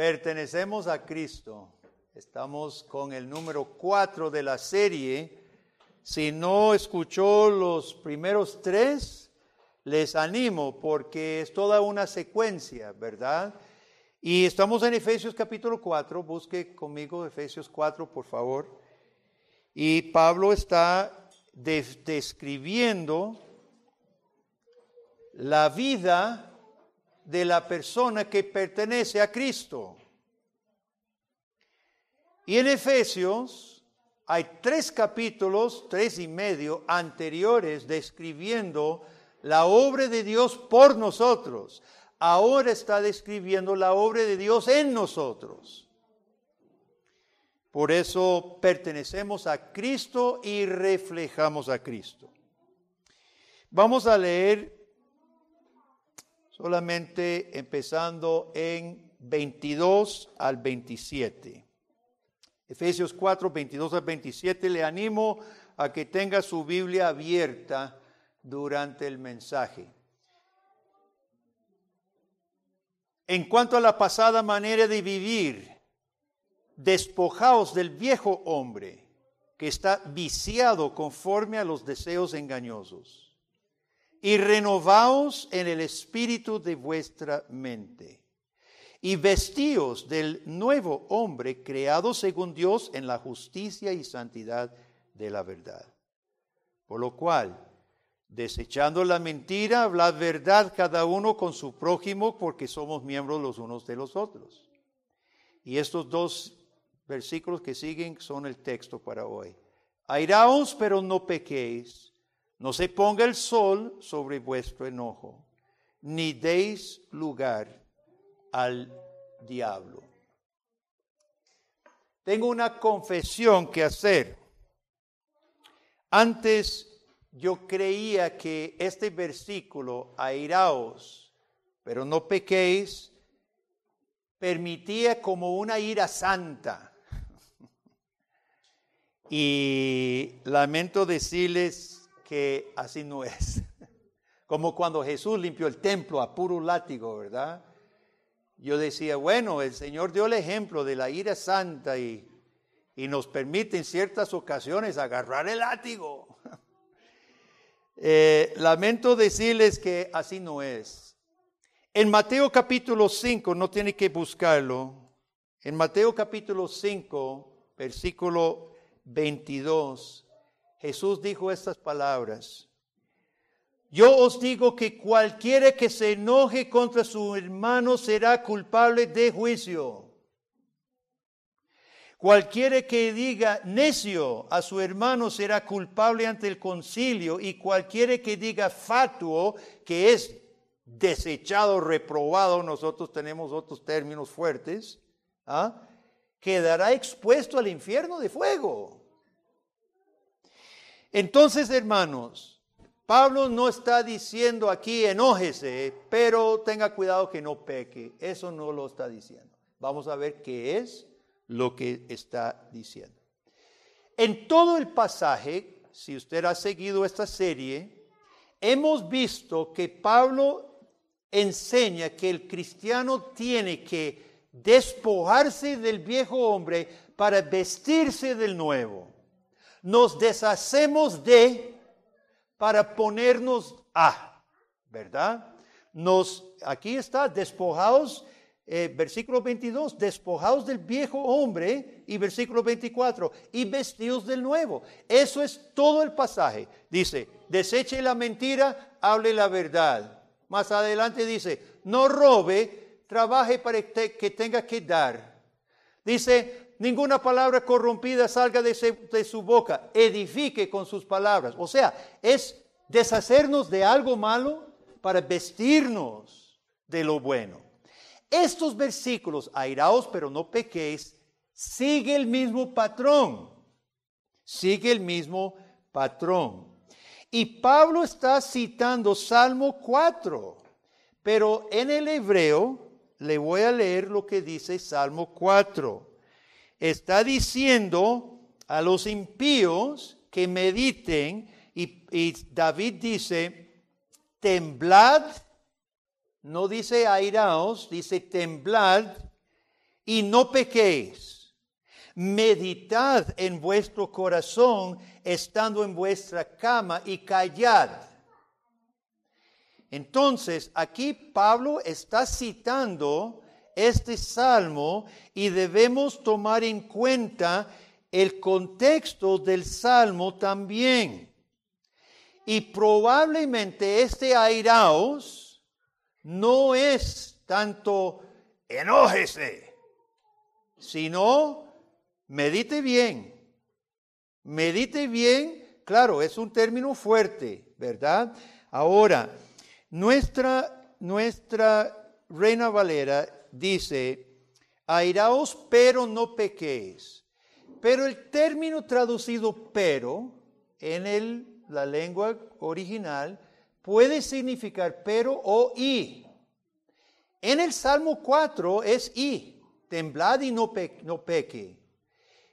Pertenecemos a Cristo. Estamos con el número 4 de la serie. Si no escuchó los primeros tres, les animo porque es toda una secuencia, ¿verdad? Y estamos en Efesios capítulo 4. Busque conmigo Efesios 4, por favor. Y Pablo está describiendo la vida de la persona que pertenece a Cristo. Y en Efesios hay tres capítulos, tres y medio anteriores describiendo la obra de Dios por nosotros. Ahora está describiendo la obra de Dios en nosotros. Por eso pertenecemos a Cristo y reflejamos a Cristo. Vamos a leer solamente empezando en 22 al 27. Efesios 4, 22 al 27, le animo a que tenga su Biblia abierta durante el mensaje. En cuanto a la pasada manera de vivir, despojaos del viejo hombre que está viciado conforme a los deseos engañosos y renovaos en el espíritu de vuestra mente. Y vestíos del nuevo hombre creado según Dios en la justicia y santidad de la verdad. Por lo cual, desechando la mentira, hablad verdad cada uno con su prójimo, porque somos miembros los unos de los otros. Y estos dos versículos que siguen son el texto para hoy. Airaos, pero no pequéis no se ponga el sol sobre vuestro enojo, ni deis lugar al diablo. Tengo una confesión que hacer. Antes yo creía que este versículo, airaos, pero no pequéis, permitía como una ira santa. Y lamento decirles que así no es. Como cuando Jesús limpió el templo a puro látigo, ¿verdad? Yo decía, bueno, el Señor dio el ejemplo de la ira santa y, y nos permite en ciertas ocasiones agarrar el látigo. Eh, lamento decirles que así no es. En Mateo capítulo 5, no tiene que buscarlo, en Mateo capítulo 5, versículo 22, Jesús dijo estas palabras. Yo os digo que cualquiera que se enoje contra su hermano será culpable de juicio. Cualquiera que diga necio a su hermano será culpable ante el concilio y cualquiera que diga fatuo, que es desechado, reprobado, nosotros tenemos otros términos fuertes, ¿ah? quedará expuesto al infierno de fuego. Entonces, hermanos, Pablo no está diciendo aquí enójese, pero tenga cuidado que no peque. Eso no lo está diciendo. Vamos a ver qué es lo que está diciendo. En todo el pasaje, si usted ha seguido esta serie, hemos visto que Pablo enseña que el cristiano tiene que despojarse del viejo hombre para vestirse del nuevo nos deshacemos de para ponernos a, ¿verdad? Nos, aquí está, despojados, eh, versículo 22, despojados del viejo hombre y versículo 24, y vestidos del nuevo. Eso es todo el pasaje. Dice, deseche la mentira, hable la verdad. Más adelante dice, no robe, trabaje para que tenga que dar. Dice, ninguna palabra corrompida salga de, su boca, edifique con sus palabras. O sea, es deshacernos de algo malo para vestirnos de lo bueno. Estos versículos, airaos pero no pequéis, sigue el mismo patrón, sigue el mismo patrón. Y Pablo está citando Salmo 4, pero en el hebreo le voy a leer lo que dice Salmo 4 está diciendo a los impíos que mediten y, David dice, temblad, no dice airaos, dice temblad y no pequéis. Meditad en vuestro corazón estando en vuestra cama y callad. Entonces, aquí Pablo está citando este salmo y debemos tomar en cuenta el contexto del salmo también. Y probablemente este airaos no es tanto enójese, sino medite bien. Medite bien, claro, es un término fuerte, ¿verdad? Ahora, nuestra, nuestra Reina Valera dice, airaos pero no pequéis. Pero el término traducido pero en el, la lengua original puede significar pero o y. En el Salmo 4 es y, temblad y no, no peque.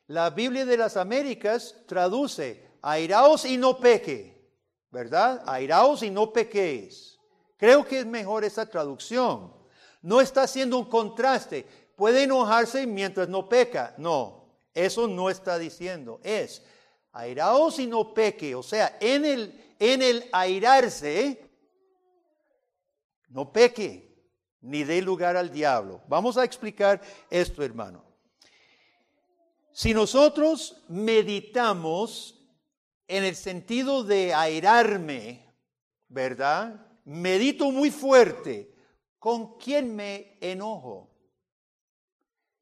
La Biblia de las Américas traduce, airaos y no peque, ¿verdad? Airaos y no pequéis. Creo que es mejor esa traducción. No está haciendo un contraste. Puede enojarse mientras no peca. No, eso no está diciendo. Es airaos y no peque. O sea, en el, en el airarse, no peque, ni dé lugar al diablo. Vamos a explicar esto, hermano. Si nosotros meditamos en el sentido de airarme, ¿verdad? Medito muy fuerte. ¿Con quién me enojo?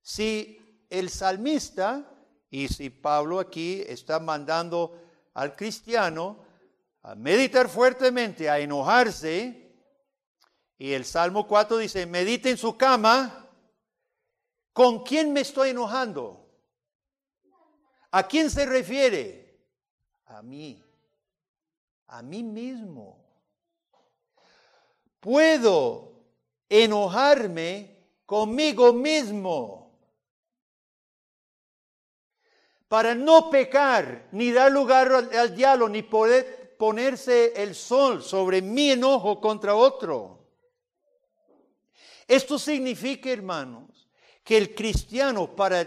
Si el salmista, y si Pablo aquí está mandando al cristiano a meditar fuertemente, a enojarse, y el Salmo 4 dice, medite en su cama, ¿con quién me estoy enojando? ¿A quién se refiere? A mí, a mí mismo. Puedo enojarme conmigo mismo para no pecar, ni dar lugar al, diablo, ni poder ponerse el sol sobre mi enojo contra otro. Esto significa, hermanos, que el cristiano para,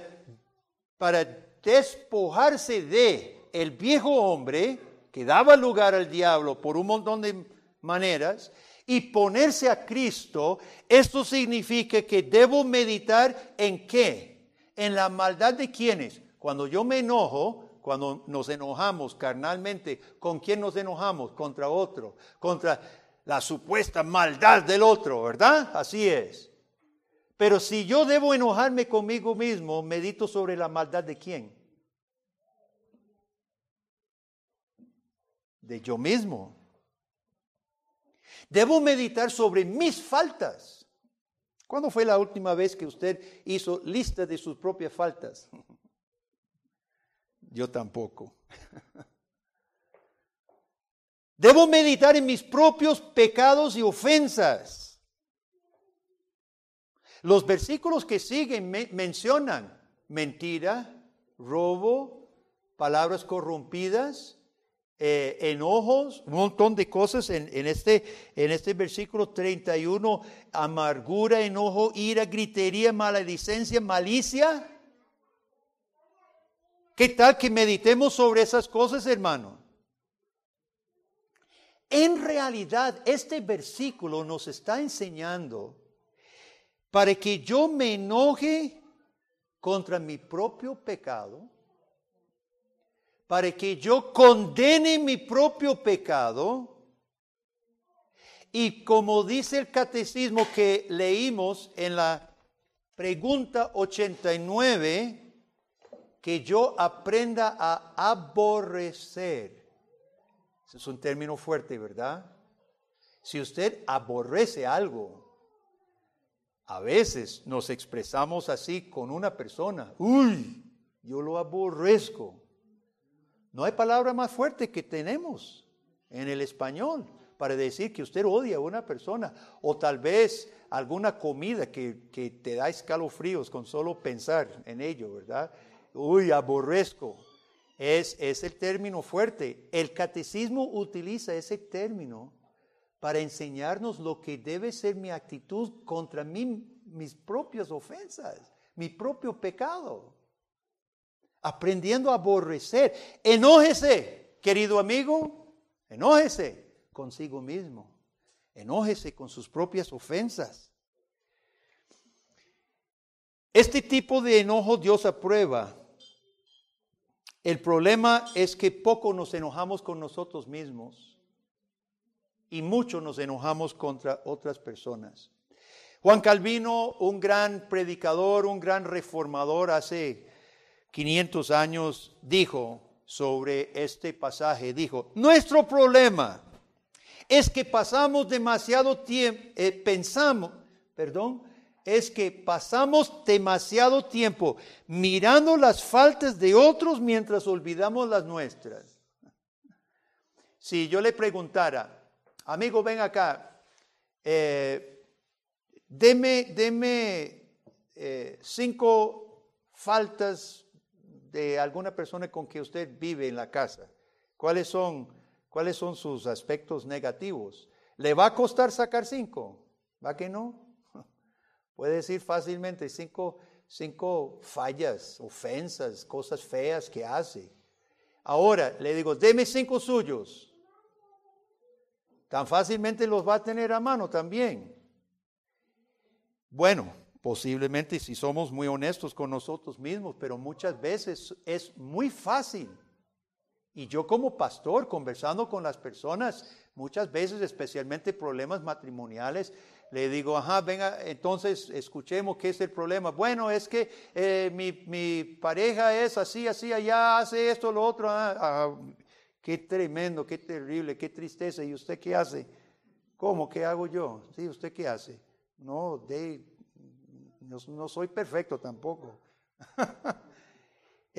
para despojarse de el viejo hombre que daba lugar al diablo por un montón de maneras y ponerse a Cristo, esto significa que debo meditar en qué? En la maldad de quienes? Cuando yo me enojo, cuando nos enojamos carnalmente, ¿con quién nos enojamos? Contra otro, contra la supuesta maldad del otro, ¿verdad? Así es. Pero si yo debo enojarme conmigo mismo, medito sobre la maldad de quién? De yo mismo. Debo meditar sobre mis faltas. ¿Cuándo fue la última vez que usted hizo lista de sus propias faltas? Yo tampoco. Debo meditar en mis propios pecados y ofensas. Los versículos que siguen mencionan mentira, robo, palabras corrompidas, eh, enojos, un montón de cosas en, este, en este versículo 31, amargura, enojo, ira, gritería, maledicencia, malicia. ¿Qué tal que meditemos sobre esas cosas, hermano? En realidad, este versículo nos está enseñando para que yo me enoje contra mi propio pecado, para que yo condene mi propio pecado, y como dice el catecismo que leímos en la pregunta 89, que yo aprenda a aborrecer. Es un término fuerte, ¿verdad? Si usted aborrece algo, a veces nos expresamos así con una persona. Uy, yo lo aborrezco. No hay palabra más fuerte que tenemos en el español para decir que usted odia a una persona o tal vez alguna comida que, que te da escalofríos con solo pensar en ello, ¿verdad? uy, aborrezco. Es, es el término fuerte. El catecismo utiliza ese término para enseñarnos lo que debe ser mi actitud contra mí, mis propias ofensas, mi propio pecado. Aprendiendo a aborrecer. Enójese, querido amigo, enójese consigo mismo. Enójese con sus propias ofensas. Este tipo de enojo Dios aprueba. El problema es que poco nos enojamos con nosotros mismos y mucho nos enojamos contra otras personas. Juan Calvino, un gran predicador, un gran reformador hace 500 años, dijo sobre este pasaje, dijo, nuestro problema es que pasamos demasiado tiempo, eh, pensamos, perdón, es que pasamos demasiado tiempo mirando las faltas de otros mientras olvidamos las nuestras. Si yo le preguntara, amigo, ven acá, eh, deme, eh, cinco faltas de alguna persona con que usted vive en la casa. ¿Cuáles son, cuáles son sus aspectos negativos? ¿Le va a costar sacar cinco? ¿Va que no? Puede decir fácilmente cinco, cinco fallas, ofensas, cosas feas que hace. Ahora le digo, deme cinco suyos. Tan fácilmente los va a tener a mano también. Bueno, posiblemente si somos muy honestos con nosotros mismos, pero muchas veces es muy fácil. Y yo como pastor, conversando con las personas, muchas veces, especialmente problemas matrimoniales, le digo, ajá, venga, entonces escuchemos qué es el problema. Bueno, es que eh, mi, pareja es así, así, allá hace esto, lo otro. Ah, ah, qué tremendo, qué terrible, qué tristeza. ¿Y usted qué hace? ¿Cómo? ¿Qué hago yo? Sí, ¿usted qué hace? No, de, no, soy perfecto tampoco.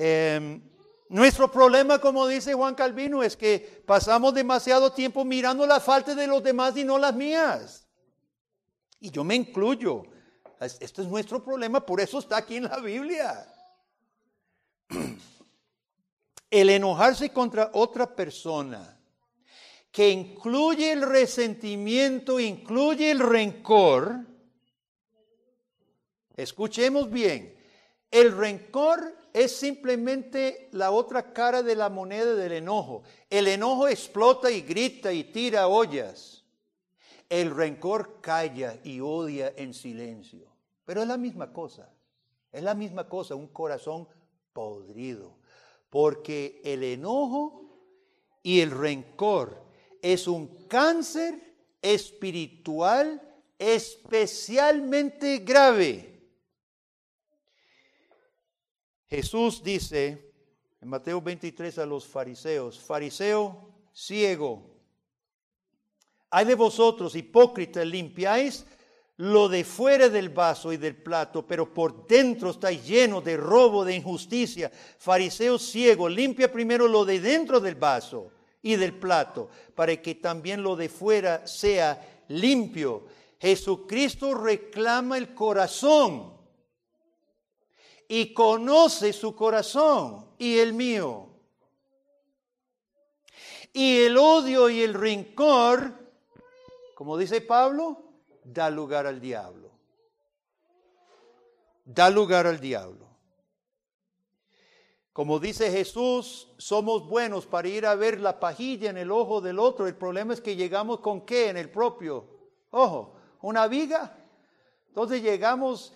Em, nuestro problema, como dice Juan Calvino, es que pasamos demasiado tiempo mirando las faltas de los demás y no las mías. Y yo me incluyo. Este es nuestro problema, por eso está aquí en la Biblia. El enojarse contra otra persona, que incluye el resentimiento, incluye el rencor. Escuchemos bien, el rencor es simplemente la otra cara de la moneda del enojo. El enojo explota y grita y tira ollas. El rencor calla y odia en silencio. Pero es la misma cosa. Es la misma cosa, un corazón podrido. Porque el enojo y el rencor es un cáncer espiritual especialmente grave. Jesús dice en Mateo 23 a los fariseos, fariseo ciego, hay de vosotros, hipócritas, limpiáis lo de fuera del vaso y del plato, pero por dentro estáis lleno de robo, de injusticia. Fariseo ciego, limpia primero lo de dentro del vaso y del plato, para que también lo de fuera sea limpio. Jesucristo reclama el corazón y conoce su corazón y el mío. Y el odio y el rencor como dice Pablo, da lugar al diablo. Da lugar al diablo. Como dice Jesús, somos buenos para ir a ver la pajilla en el ojo del otro. El problema es que llegamos con qué en el propio ojo, una viga. Entonces llegamos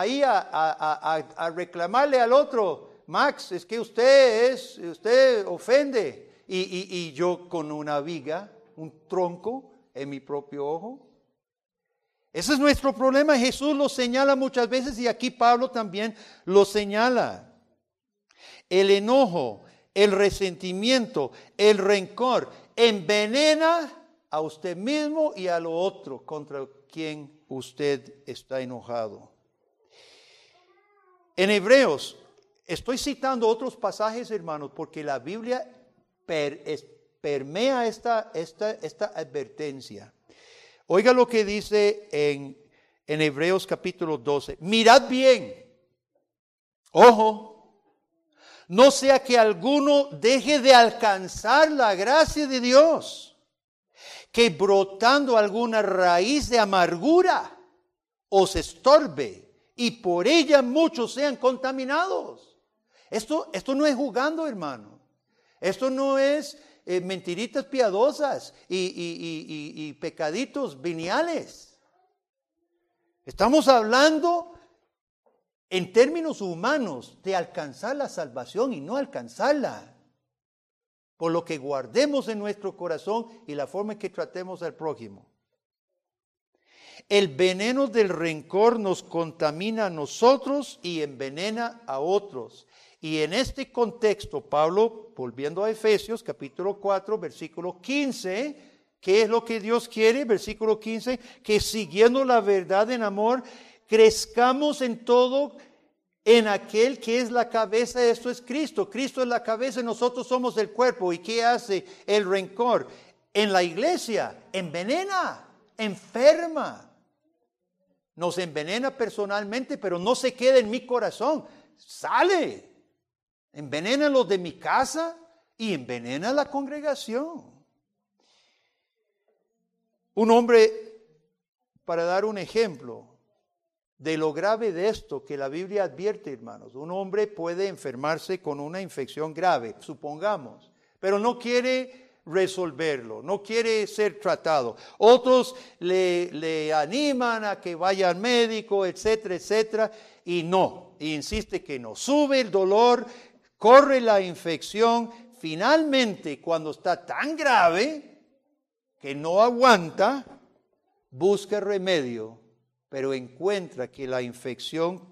ahí a, reclamarle al otro, Max, es que usted es, usted ofende. y yo con una viga, un tronco, en mi propio ojo? Ese es nuestro problema. Jesús lo señala muchas veces y aquí Pablo también lo señala. El enojo, el resentimiento, el rencor envenena a usted mismo y a lo otro contra quien usted está enojado. En Hebreos, estoy citando otros pasajes, hermanos, porque la Biblia permea esta, esta, esta advertencia. Oiga lo que dice en, en Hebreos capítulo 12. Mirad bien. Ojo. No sea que alguno deje de alcanzar la gracia de Dios, que brotando alguna raíz de amargura os estorbe y por ella muchos sean contaminados. Esto, esto no es jugando, hermano. Esto no es eh, mentiritas piadosas y, pecaditos veniales. Estamos hablando en términos humanos de alcanzar la salvación y no alcanzarla. Por lo que guardemos en nuestro corazón y la forma en que tratemos al prójimo. El veneno del rencor nos contamina a nosotros y envenena a otros. Y en este contexto, Pablo, volviendo a Efesios capítulo 4, versículo 15, ¿qué es lo que Dios quiere? Versículo 15, que siguiendo la verdad en amor, crezcamos en todo en aquel que es la cabeza, esto es Cristo. Cristo es la cabeza nosotros somos el cuerpo. ¿Y qué hace el rencor? En la iglesia envenena, enferma nos envenena personalmente, pero no se queda en mi corazón. Sale, envenena los de mi casa y envenena la congregación. Un hombre, para dar un ejemplo de lo grave de esto que la Biblia advierte, hermanos, un hombre puede enfermarse con una infección grave, supongamos, pero no quiere resolverlo, no quiere ser tratado. Otros le, animan a que vaya al médico, etcétera, etcétera, y no, insiste que no. Sube el dolor, corre la infección, finalmente cuando está tan grave que no aguanta, busca remedio, pero encuentra que la infección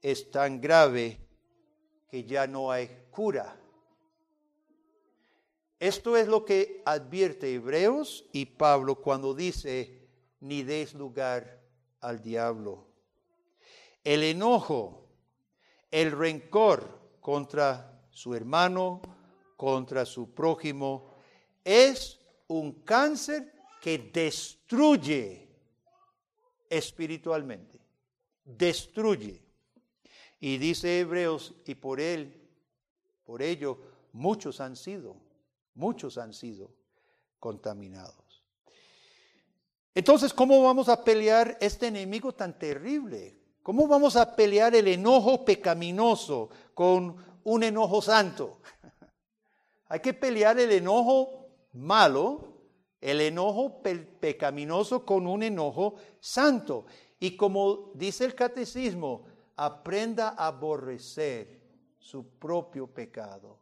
es tan grave que ya no hay cura. Esto es lo que advierte Hebreos y Pablo cuando dice, ni des lugar al diablo. El enojo, el rencor contra su hermano, contra su prójimo, es un cáncer que destruye espiritualmente, destruye. Y dice Hebreos, y por él, por ello, muchos han sido Muchos han sido contaminados. Entonces, ¿cómo vamos a pelear este enemigo tan terrible? ¿Cómo vamos a pelear el enojo pecaminoso con un enojo santo? Hay que pelear el enojo malo, el enojo pecaminoso con un enojo santo. Y como dice el catecismo, aprenda a aborrecer su propio pecado.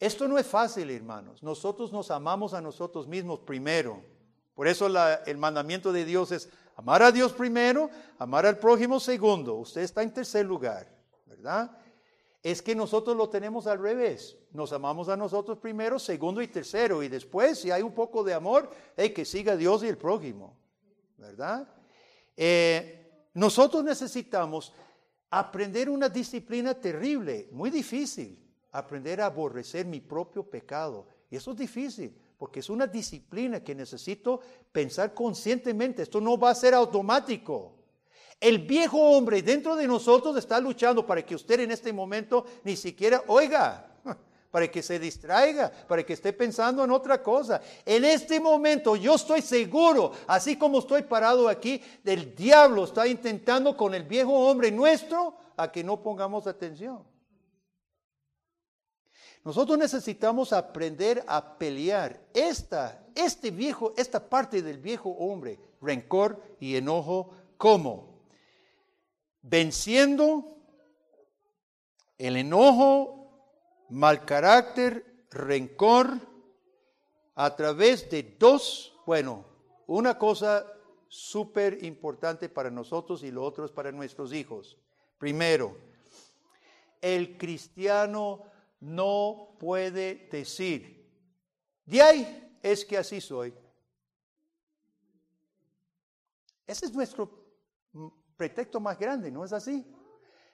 Esto no es fácil, hermanos. Nosotros nos amamos a nosotros mismos primero. Por eso el mandamiento de Dios es amar a Dios primero, amar al prójimo segundo. Usted está en tercer lugar, ¿verdad? Es que nosotros lo tenemos al revés. Nos amamos a nosotros primero, segundo y tercero. Y después, si hay un poco de amor, hay que siga Dios y el prójimo, ¿verdad? Eh, nosotros necesitamos aprender una disciplina terrible, muy difícil aprender a aborrecer mi propio pecado. Y eso es difícil, porque es una disciplina que necesito pensar conscientemente. Esto no va a ser automático. El viejo hombre dentro de nosotros está luchando para que usted en este momento ni siquiera oiga, para que se distraiga, para que esté pensando en otra cosa. En este momento yo estoy seguro, así como estoy parado aquí, del diablo está intentando con el viejo hombre nuestro a que no pongamos atención. Nosotros necesitamos aprender a pelear esta, este viejo, esta parte del viejo hombre, rencor y enojo, ¿cómo? Venciendo el enojo, mal carácter, rencor, a través de dos, bueno, una cosa súper importante para nosotros y lo otro es para nuestros hijos. Primero, el cristiano no puede decir, de ahí es que así soy. Ese es nuestro pretexto más grande, ¿no es así?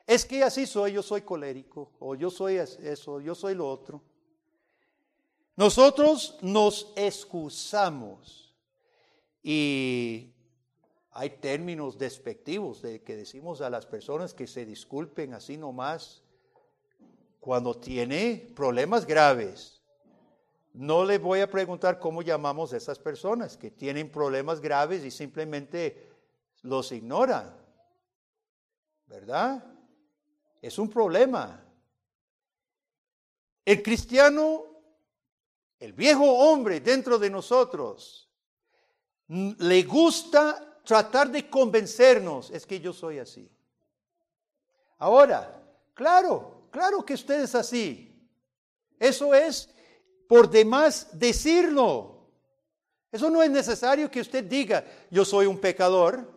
Es que así soy, yo soy colérico, o yo soy eso, yo soy lo otro. Nosotros nos excusamos y hay términos despectivos de que decimos a las personas que se disculpen así nomás cuando tiene problemas graves. No le voy a preguntar cómo llamamos a esas personas que tienen problemas graves y simplemente los ignoran. ¿verdad? Es un problema. El cristiano, el viejo hombre dentro de nosotros, le gusta tratar de convencernos, es que yo soy así. Ahora, claro, claro que usted es así. Eso es por demás decirlo. Eso no es necesario que usted diga, yo soy un pecador.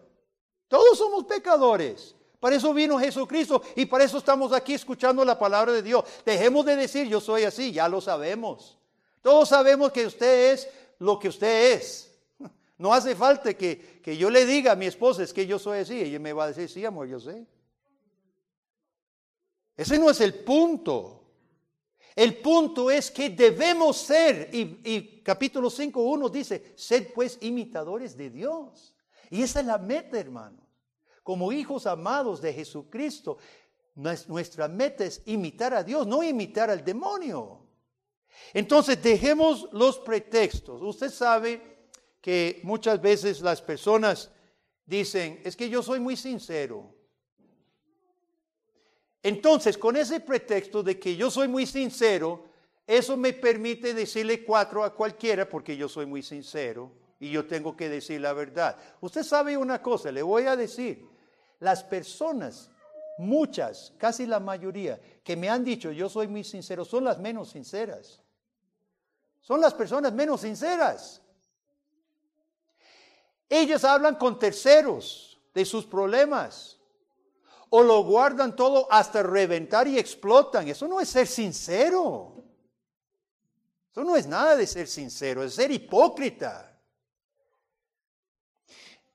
Todos somos pecadores. Para eso vino Jesucristo y para eso estamos aquí escuchando la palabra de Dios. Dejemos de decir yo soy así, ya lo sabemos. Todos sabemos que usted es lo que usted es. No hace falta que, que yo le diga a mi esposa es que yo soy así. Ella me va a decir, sí, amor, yo sé. Ese no es el punto. El punto es que debemos ser, y, capítulo 5.1 dice, sed pues imitadores de Dios. Y esa es la meta, hermanos. Como hijos amados de Jesucristo, nuestra meta es imitar a Dios, no imitar al demonio. Entonces, dejemos los pretextos. Usted sabe que muchas veces las personas dicen, es que yo soy muy sincero. Entonces, con ese pretexto de que yo soy muy sincero, eso me permite decirle cuatro a cualquiera porque yo soy muy sincero y yo tengo que decir la verdad. Usted sabe una cosa, le voy a decir, las personas, muchas, casi la mayoría, que me han dicho yo soy muy sincero, son las menos sinceras. Son las personas menos sinceras. Ellas hablan con terceros de sus problemas o lo guardan todo hasta reventar y explotan. Eso no es ser sincero. Eso no es nada de ser sincero, es ser hipócrita.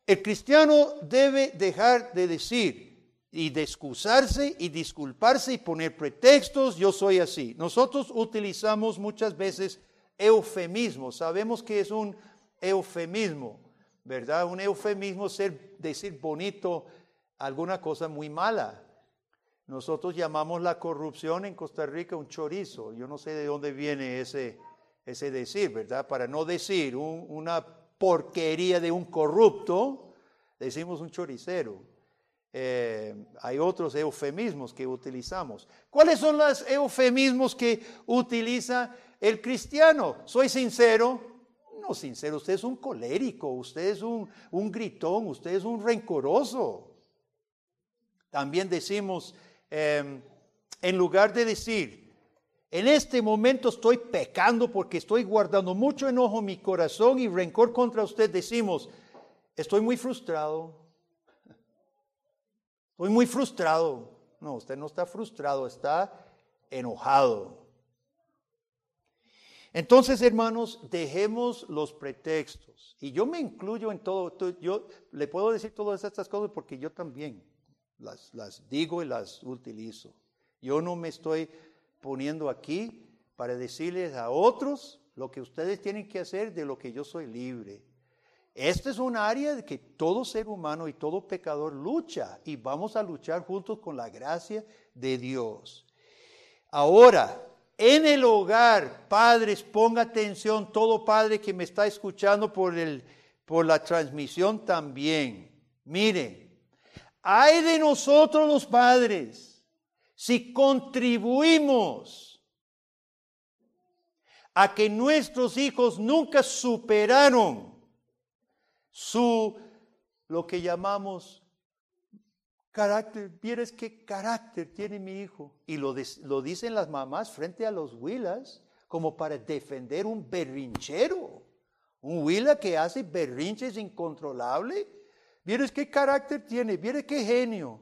El cristiano debe dejar de decir y de excusarse y disculparse y poner pretextos, yo soy así. Nosotros utilizamos muchas veces eufemismos, sabemos que es un eufemismo, ¿verdad? Un eufemismo es decir bonito, alguna cosa muy mala. Nosotros llamamos la corrupción en Costa Rica un chorizo. Yo no sé de dónde viene ese, ese decir, ¿verdad? Para no decir una porquería de un corrupto, decimos un choricero. Eh, hay otros eufemismos que utilizamos. ¿Cuáles son los eufemismos que utiliza el cristiano? Soy sincero. No, sincero, usted es un colérico, usted es un, un gritón, usted es un rencoroso. También decimos, em, en lugar de decir, en este momento estoy pecando porque estoy guardando mucho enojo en mi corazón y rencor contra usted, decimos, estoy muy frustrado. Estoy muy frustrado. No, usted no está frustrado, está enojado. Entonces, hermanos, dejemos los pretextos. Y yo me incluyo en todo. Yo le puedo decir todas estas cosas porque yo también las, digo y las utilizo. Yo no me estoy poniendo aquí para decirles a otros lo que ustedes tienen que hacer de lo que yo soy libre. Esta es un área de que todo ser humano y todo pecador lucha y vamos a luchar juntos con la gracia de Dios. Ahora, en el hogar, padres, ponga atención, todo padre que me está escuchando por, el, por la transmisión también. Miren, hay de nosotros los padres si contribuimos a que nuestros hijos nunca superaron su, lo que llamamos carácter. Vieres qué carácter tiene mi hijo. Y lo, lo dicen las mamás frente a los huilas como para defender un berrinchero. Un huila que hace berrinches incontrolables ¿Vieres qué carácter tiene? ¿Vieres qué genio?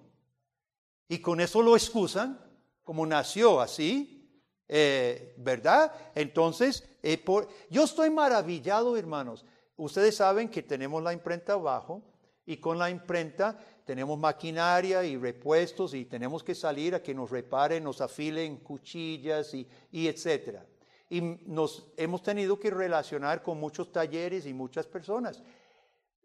Y con eso lo excusan, como nació así, eh, ¿verdad? Entonces, eh, yo estoy maravillado, hermanos. Ustedes saben que tenemos la imprenta abajo y con la imprenta tenemos maquinaria y repuestos y tenemos que salir a que nos reparen, nos afilen cuchillas y, y etcétera. Y nos hemos tenido que relacionar con muchos talleres y muchas personas.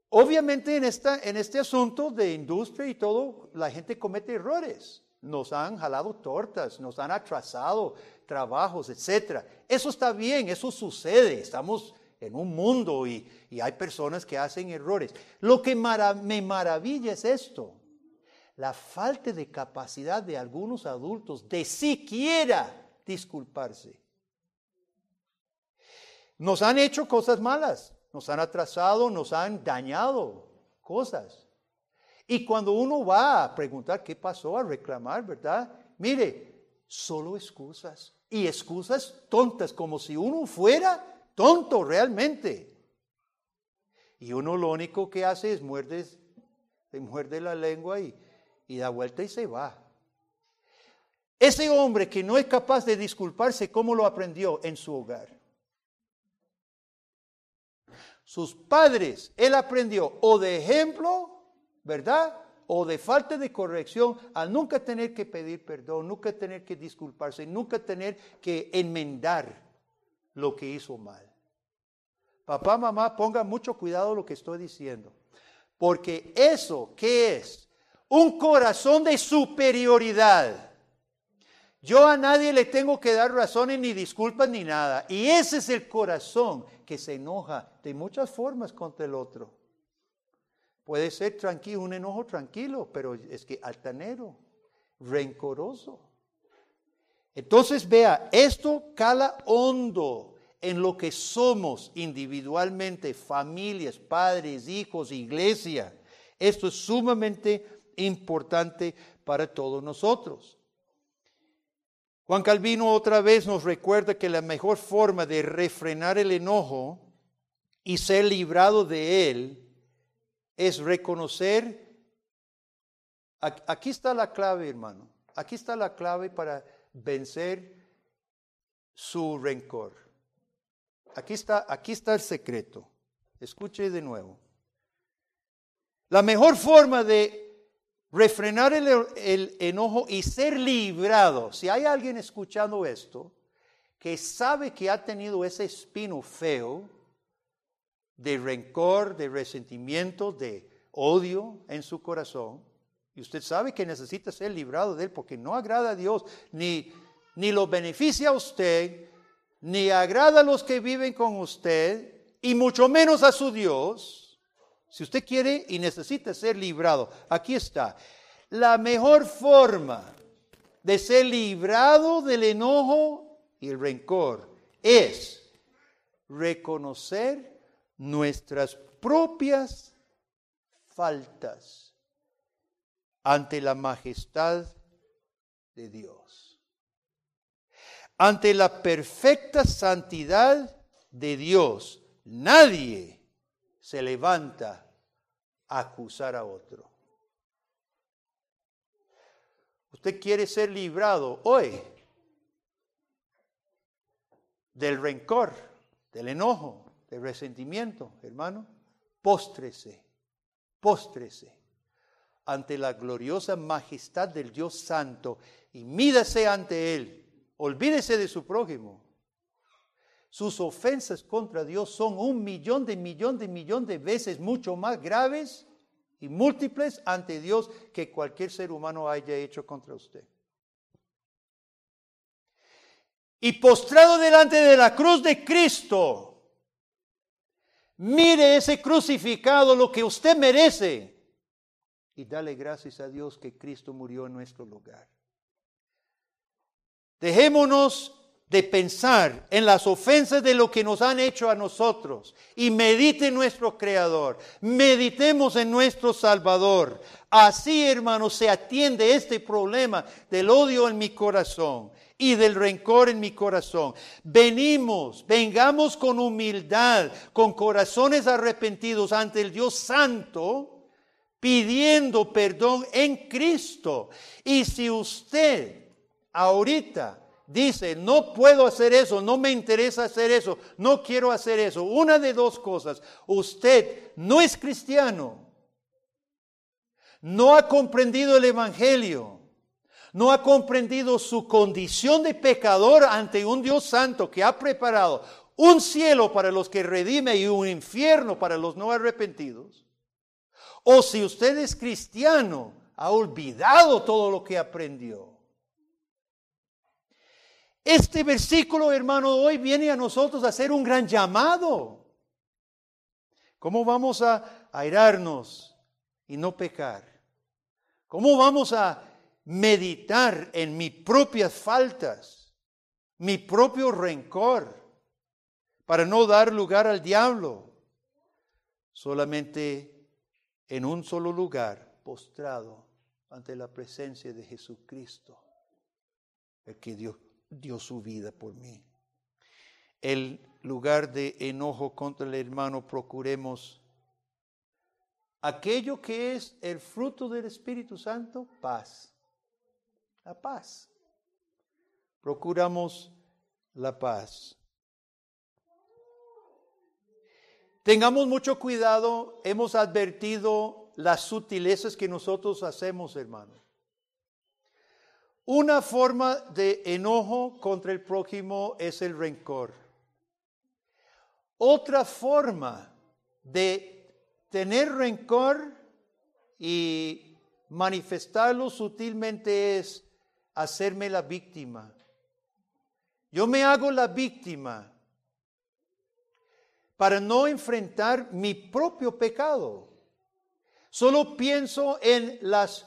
Obviamente en, esta, en este asunto de industria y todo, la gente comete errores. Nos han jalado tortas, nos han atrasado trabajos, etc. Eso está bien, eso sucede. Estamos en un mundo y, hay personas que hacen errores. Lo que me maravilla es esto. la falta de capacidad de algunos adultos de siquiera disculparse. Nos han hecho cosas malas, nos han atrasado, nos han dañado cosas. Y cuando uno va a preguntar qué pasó, a reclamar, ¿verdad? Mire, solo excusas. Y excusas tontas, como si uno fuera tonto realmente. Y uno lo único que hace es muerde, se muerde la lengua y, y da vuelta y se va. Ese hombre que no es capaz de disculparse, ¿cómo lo aprendió en su hogar? Sus padres, él aprendió o de ejemplo, ¿verdad? O de falta de corrección, al nunca tener que pedir perdón, nunca tener que disculparse, nunca tener que enmendar lo que hizo mal. Papá, mamá, pongan mucho cuidado lo que estoy diciendo. Porque eso, ¿qué es? Un corazón de superioridad. Yo a nadie le tengo que dar razones ni disculpas ni nada. Y ese es el corazón que se enoja de muchas formas contra el otro. Puede ser tranquilo, un enojo tranquilo, pero es que altanero, rencoroso. Entonces vea, esto cala hondo en lo que somos individualmente, familias, padres, hijos, iglesia. Esto es sumamente importante para todos nosotros. Juan Calvino otra vez nos recuerda que la mejor forma de refrenar el enojo y ser librado de él es reconocer, aquí está la clave hermano, aquí está la clave para vencer su rencor. Aquí está, aquí está el secreto. Escuche de nuevo. La mejor forma de refrenar el, enojo y ser librado, si hay alguien escuchando esto, que sabe que ha tenido ese espino feo de rencor, de resentimiento, de odio en su corazón, y usted sabe que necesita ser librado de él porque no agrada a Dios, ni, ni lo beneficia a usted, ni agrada a los que viven con usted, y mucho menos a su Dios, si usted quiere y necesita ser librado, aquí está. La mejor forma de ser librado del enojo y el rencor es reconocer nuestras propias faltas ante la majestad de Dios ante la perfecta santidad de Dios, nadie se levanta acusar a otro. Usted quiere ser librado hoy del rencor, del enojo, del resentimiento, hermano. Póstrese, póstrese ante la gloriosa majestad del Dios Santo y mídase ante Él Olvídese de su prójimo. Sus ofensas contra Dios son un millón de millón de millón de veces mucho más graves y múltiples ante Dios que cualquier ser humano haya hecho contra usted. Y postrado delante de la cruz de Cristo, mire ese crucificado, lo que usted merece, y dale gracias a Dios que Cristo murió en nuestro lugar. Dejémonos de pensar en las ofensas de lo que nos han hecho a nosotros y medite en nuestro Creador, meditemos en nuestro Salvador. Así, hermanos, se atiende este problema del odio en mi corazón y del rencor en mi corazón. Venimos, vengamos con humildad, con corazones arrepentidos ante el Dios Santo, pidiendo perdón en Cristo. Y si usted ahorita dice, no puedo hacer eso, no me interesa hacer eso, no quiero hacer eso, una de dos cosas, usted no es cristiano, no ha comprendido el Evangelio, no ha comprendido su condición de pecador ante un Dios santo que ha preparado un cielo para los que redime y un infierno para los no arrepentidos. O si usted es cristiano, ha olvidado todo lo que aprendió. Este versículo, hermano, hoy viene a nosotros a hacer un gran llamado. ¿Cómo vamos a airarnos y no pecar? ¿Cómo vamos a meditar en mis propias faltas, mi propio rencor, para no dar lugar al diablo? Solamente en un solo lugar, postrado ante la presencia de Jesucristo, el que dio, dio su vida por mí. El lugar de enojo contra el hermano, procuremos aquello que es el fruto del Espíritu Santo, paz. La paz. Procuramos la paz. Tengamos mucho cuidado, hemos advertido las sutilezas que nosotros hacemos, hermano. Una forma de enojo contra el prójimo es el rencor. Otra forma de Tener rencor y manifestarlo sutilmente es hacerme la víctima. Yo me hago la víctima para no enfrentar mi propio pecado. Solo pienso en las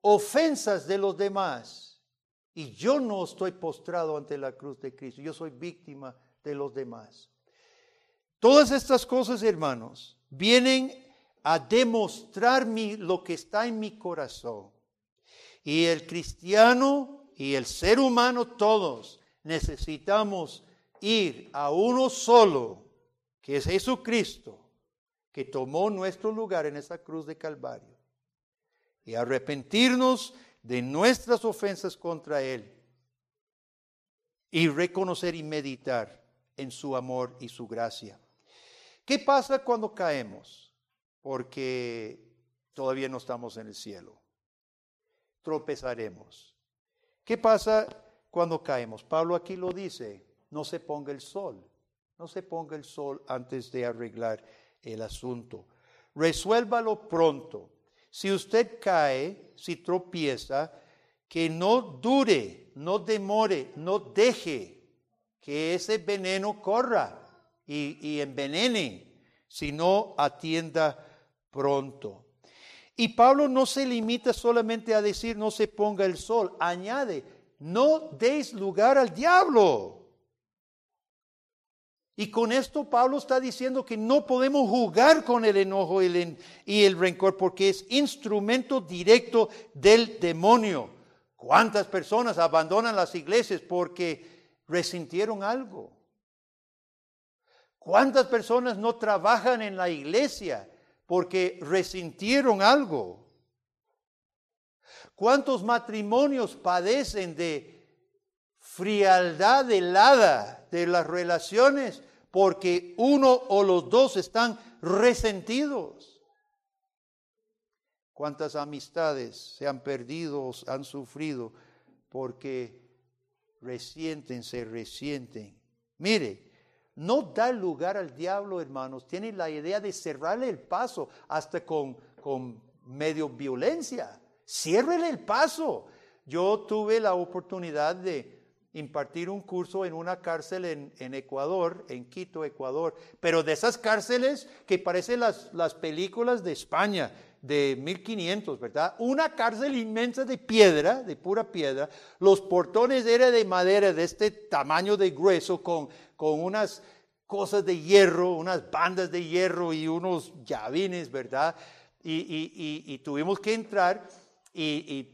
ofensas de los demás. Y yo no estoy postrado ante la cruz de Cristo. Yo soy víctima de los demás. Todas estas cosas, hermanos, vienen a demostrar lo que está en mi corazón. Y el cristiano y el ser humano todos necesitamos ir a uno solo, que es Jesucristo, que tomó nuestro lugar en esa cruz de Calvario, y arrepentirnos de nuestras ofensas contra Él, y reconocer y meditar en su amor y su gracia. ¿Qué pasa cuando caemos? Porque todavía no estamos en el cielo. Tropezaremos. ¿Qué pasa cuando caemos? Pablo aquí lo dice, no se ponga el sol, no se ponga el sol antes de arreglar el asunto. Resuélvalo pronto. Si usted cae, si tropieza, que no dure, no demore, no deje que ese veneno corra y, envenene, sino atienda pronto. Y Pablo no se limita solamente a decir no se ponga el sol, añade, no deis lugar al diablo. Y con esto Pablo está diciendo que no podemos jugar con el enojo y el, rencor porque es instrumento directo del demonio. ¿Cuántas personas abandonan las iglesias porque resintieron algo? ¿Cuántas personas no trabajan en la iglesia porque resintieron algo? ¿Cuántos matrimonios padecen de frialdad helada de las relaciones porque uno o los dos están resentidos? ¿Cuántas amistades se han perdido, han sufrido porque resienten, se resienten? Mire, no da lugar al diablo, hermanos. Tiene la idea de cerrarle el paso hasta con, con medio violencia. Ciérrele el paso. Yo tuve la oportunidad de impartir un curso en una cárcel en, en, Ecuador, en Quito, Ecuador, pero de esas cárceles que parecen las, las películas de España de 1500, ¿verdad? Una cárcel inmensa de piedra, de pura piedra, los portones eran de madera de este tamaño de grueso con con unas cosas de hierro, unas bandas de hierro y unos llavines, ¿verdad? Y, tuvimos que entrar y,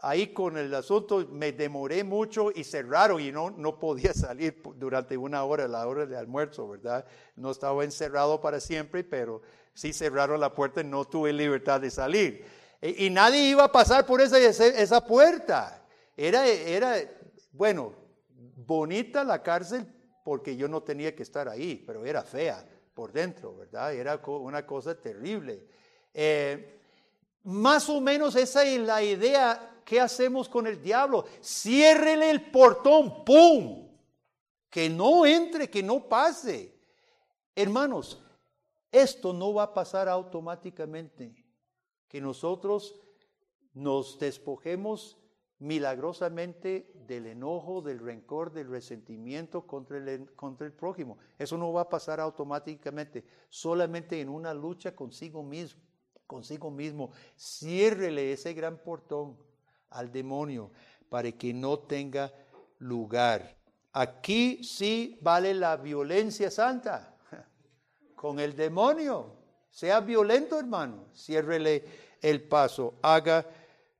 ahí con el asunto me demoré mucho y cerraron y no, no podía salir durante una hora, la hora de almuerzo, ¿verdad? No estaba encerrado para siempre, pero sí cerraron la puerta y no tuve libertad de salir. Y, nadie iba a pasar por esa, esa puerta. Era, era, bueno, bonita la cárcel, porque yo no tenía que estar ahí, pero era fea por dentro, ¿verdad? Era una cosa terrible. Eh, más o menos esa es la idea que hacemos con el diablo. Ciérrele el portón, ¡pum! Que no entre, que no pase. Hermanos, esto no va a pasar automáticamente. Que nosotros nos despojemos milagrosamente del enojo, del rencor, del resentimiento contra el, contra el prójimo. Eso no va a pasar automáticamente, solamente en una lucha consigo mismo, consigo mismo. Ciérrele ese gran portón al demonio para que no tenga lugar. Aquí sí vale la violencia santa con el demonio. Sea violento, hermano. Ciérrele el paso. Haga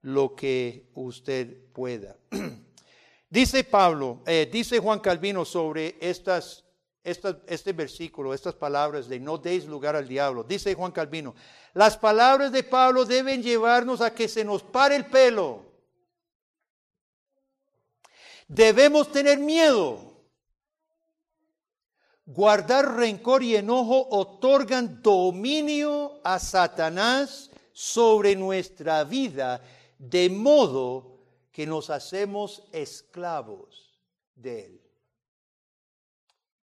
lo que usted pueda. dice Pablo, eh, dice Juan Calvino sobre estas, este versículo, estas palabras de no deis lugar al diablo. Dice Juan Calvino, las palabras de Pablo deben llevarnos a que se nos pare el pelo. Debemos tener miedo. Guardar rencor y enojo otorgan dominio a Satanás sobre nuestra vida de modo que nos hacemos esclavos de Él.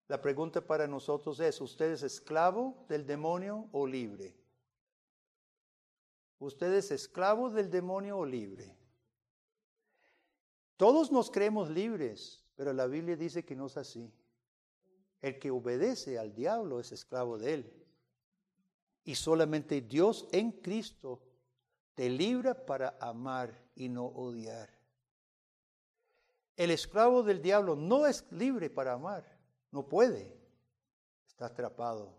La pregunta para nosotros es, ¿usted es esclavo del demonio o libre? ¿Usted es esclavo del demonio o libre? Todos nos creemos libres, pero la Biblia dice que no es así. El que obedece al diablo es esclavo de él. Y solamente Dios en Cristo te libra para amar y no odiar. El esclavo del diablo no es libre para amar, no puede, está atrapado.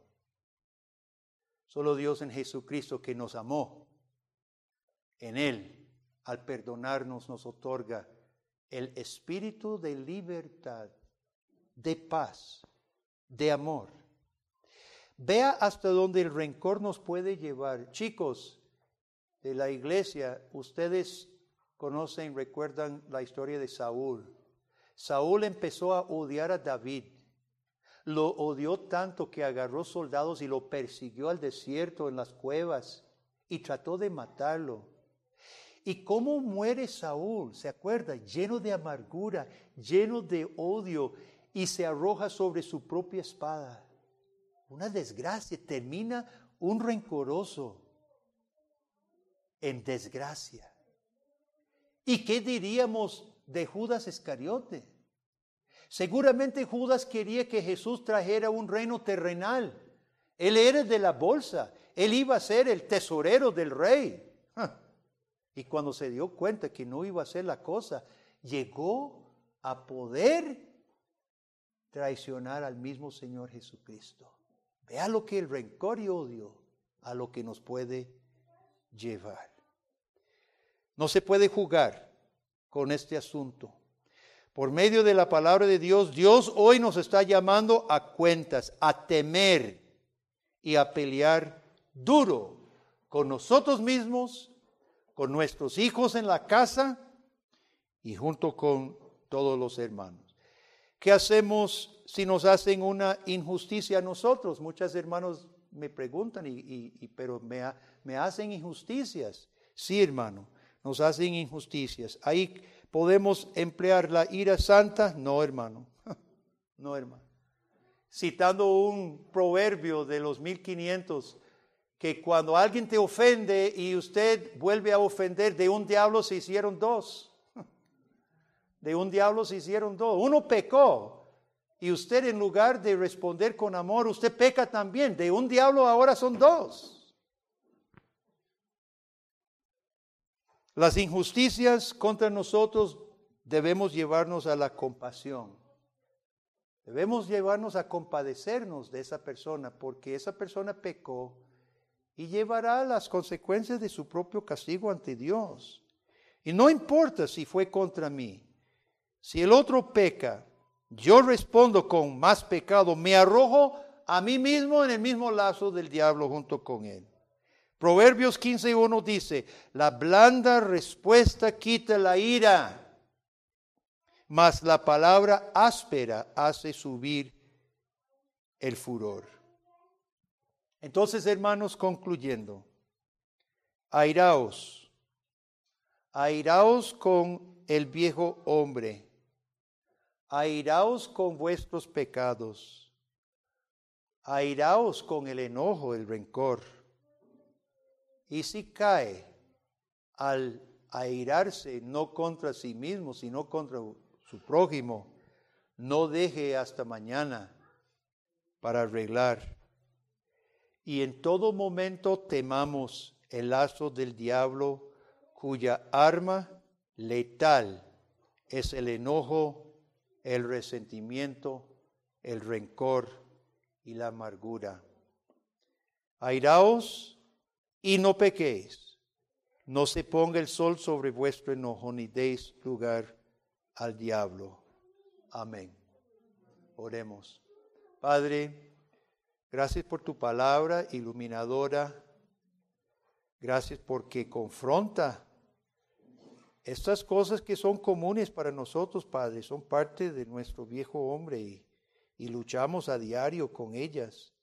Solo Dios en Jesucristo que nos amó, en Él, al perdonarnos, nos otorga el espíritu de libertad, de paz, de amor. Vea hasta dónde el rencor nos puede llevar. Chicos, de la iglesia, ustedes conocen, recuerdan la historia de Saúl. Saúl empezó a odiar a David. Lo odió tanto que agarró soldados y lo persiguió al desierto, en las cuevas, y trató de matarlo. ¿Y cómo muere Saúl? ¿Se acuerda? Lleno de amargura, lleno de odio, y se arroja sobre su propia espada. Una desgracia, termina un rencoroso en desgracia. ¿Y qué diríamos de Judas Iscariote? Seguramente Judas quería que Jesús trajera un reino terrenal. Él era de la bolsa, él iba a ser el tesorero del rey. Y cuando se dio cuenta que no iba a ser la cosa, llegó a poder traicionar al mismo Señor Jesucristo. Vea lo que el rencor y odio a lo que nos puede llevar. No se puede jugar con este asunto. Por medio de la palabra de Dios, Dios hoy nos está llamando a cuentas, a temer y a pelear duro con nosotros mismos, con nuestros hijos en la casa y junto con todos los hermanos. ¿Qué hacemos si nos hacen una injusticia a nosotros? Muchos hermanos me preguntan, y, pero me, me hacen injusticias. Sí, hermano nos hacen injusticias. Ahí podemos emplear la ira santa. No, hermano. No, hermano. Citando un proverbio de los 1500, que cuando alguien te ofende y usted vuelve a ofender, de un diablo se hicieron dos. De un diablo se hicieron dos. Uno pecó y usted en lugar de responder con amor, usted peca también. De un diablo ahora son dos. Las injusticias contra nosotros debemos llevarnos a la compasión. Debemos llevarnos a compadecernos de esa persona porque esa persona pecó y llevará las consecuencias de su propio castigo ante Dios. Y no importa si fue contra mí. Si el otro peca, yo respondo con más pecado, me arrojo a mí mismo en el mismo lazo del diablo junto con él. Proverbios 15.1 dice, la blanda respuesta quita la ira, mas la palabra áspera hace subir el furor. Entonces, hermanos, concluyendo, airaos, airaos con el viejo hombre, airaos con vuestros pecados, airaos con el enojo, el rencor y si cae al airarse no contra sí mismo, sino contra su prójimo, no deje hasta mañana para arreglar. Y en todo momento temamos el lazo del diablo cuya arma letal es el enojo, el resentimiento, el rencor y la amargura. Airaos y no pequéis. No se ponga el sol sobre vuestro enojo, ni deis lugar al diablo. Amén. Oremos. Padre, gracias por tu palabra iluminadora. Gracias porque confronta estas cosas que son comunes para nosotros, Padre, son parte de nuestro viejo hombre y, y luchamos a diario con ellas.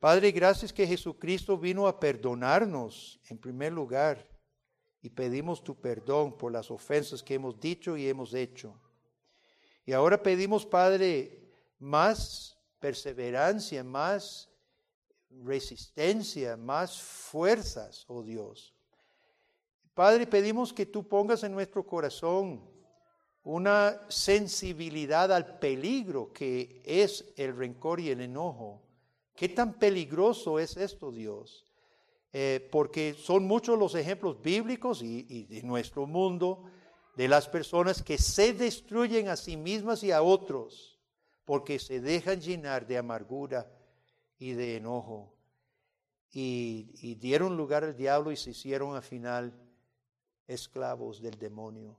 Padre, gracias que Jesucristo vino a perdonarnos en primer lugar y pedimos tu perdón por las ofensas que hemos dicho y hemos hecho. Y ahora pedimos, Padre, más perseverancia, más resistencia, más fuerzas, oh Dios. Padre, pedimos que tú pongas en nuestro corazón una sensibilidad al peligro que es el rencor y el enojo. ¿Qué tan peligroso es esto, Dios? Eh, porque son muchos los ejemplos bíblicos y, y de nuestro mundo de las personas que se destruyen a sí mismas y a otros porque se dejan llenar de amargura y de enojo. Y, dieron lugar al diablo y se hicieron al final esclavos del demonio.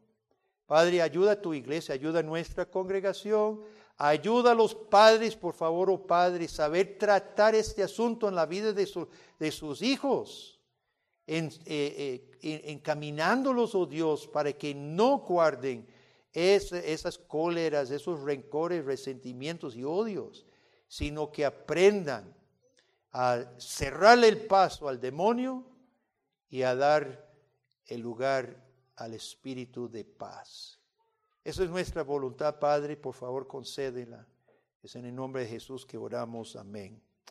Padre, ayuda a tu iglesia, ayuda a nuestra congregación, ayuda a los padres, por favor, oh Padre, saber tratar este asunto en la vida de, sus hijos, eh, eh, encaminándolos, oh Dios, para que no guarden esas cóleras, esos rencores, resentimientos y odios, sino que aprendan a cerrarle el paso al demonio y a dar el lugar al espíritu de paz. Esa es nuestra voluntad, Padre, por favor concédela. Es en el nombre de Jesús que oramos. Amén.